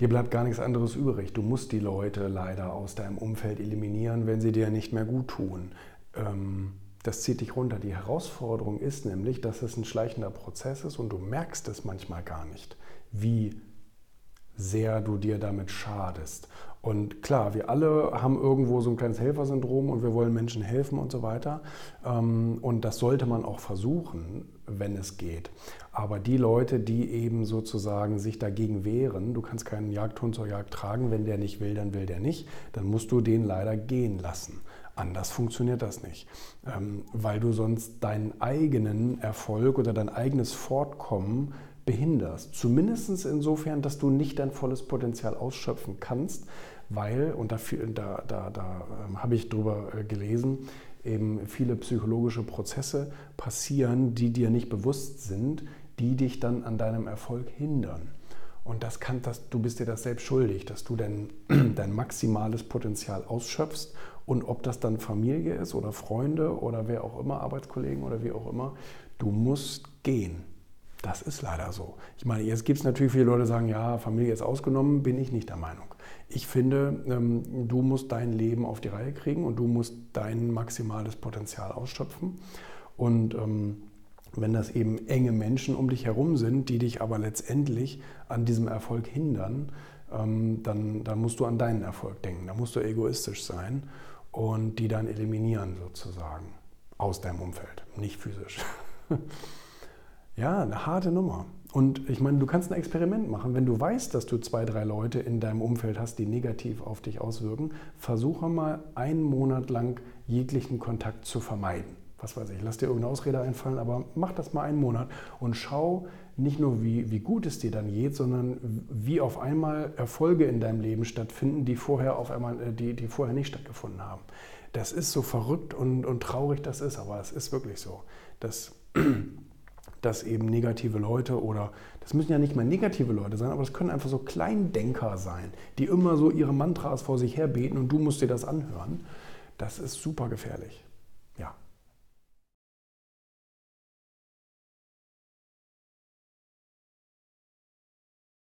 dir bleibt gar nichts anderes übrig. Du musst die Leute leider aus deinem Umfeld eliminieren, wenn sie dir nicht mehr gut tun. Ähm, das zieht dich runter. Die Herausforderung ist nämlich, dass es ein schleichender Prozess ist und du merkst es manchmal gar nicht, wie sehr du dir damit schadest. Und klar, wir alle haben irgendwo so ein kleines Helfersyndrom und wir wollen Menschen helfen und so weiter. Ähm, und das sollte man auch versuchen, wenn es geht. Aber die Leute, die eben sozusagen sich dagegen wehren, du kannst keinen Jagdhund zur Jagd tragen, wenn der nicht will, dann will der nicht, dann musst du den leider gehen lassen. Anders funktioniert das nicht, ähm, weil du sonst deinen eigenen Erfolg oder dein eigenes Fortkommen behinderst. Zumindest insofern, dass du nicht dein volles Potenzial ausschöpfen kannst, weil, und da, da, da, da ähm, habe ich drüber äh, gelesen, eben viele psychologische Prozesse passieren, die dir nicht bewusst sind, die dich dann an deinem Erfolg hindern. Und das kann, das, du bist dir das selbst schuldig, dass du dein, dein maximales Potenzial ausschöpfst. Und ob das dann Familie ist oder Freunde oder wer auch immer, Arbeitskollegen oder wie auch immer, du musst gehen. Das ist leider so. Ich meine, jetzt gibt es natürlich viele Leute, die sagen, ja, Familie ist ausgenommen, bin ich nicht der Meinung. Ich finde, ähm, du musst dein Leben auf die Reihe kriegen und du musst dein maximales Potenzial ausschöpfen. Und ähm, wenn das eben enge Menschen um dich herum sind, die dich aber letztendlich an diesem Erfolg hindern, ähm, dann, dann musst du an deinen Erfolg denken. Da musst du egoistisch sein und die dann eliminieren sozusagen aus deinem Umfeld, nicht physisch. ja, eine harte Nummer. Und ich meine, du kannst ein Experiment machen. Wenn du weißt, dass du zwei, drei Leute in deinem Umfeld hast, die negativ auf dich auswirken, versuche mal einen Monat lang jeglichen Kontakt zu vermeiden. Was weiß ich, lass dir irgendeine Ausrede einfallen, aber mach das mal einen Monat und schau nicht nur, wie, wie gut es dir dann geht, sondern wie auf einmal Erfolge in deinem Leben stattfinden, die vorher, auf einmal, äh, die, die vorher nicht stattgefunden haben. Das ist so verrückt und, und traurig, das ist, aber es ist wirklich so. Das dass eben negative Leute oder das müssen ja nicht mal negative Leute sein, aber das können einfach so Kleindenker sein, die immer so ihre Mantras vor sich her beten und du musst dir das anhören. Das ist super gefährlich.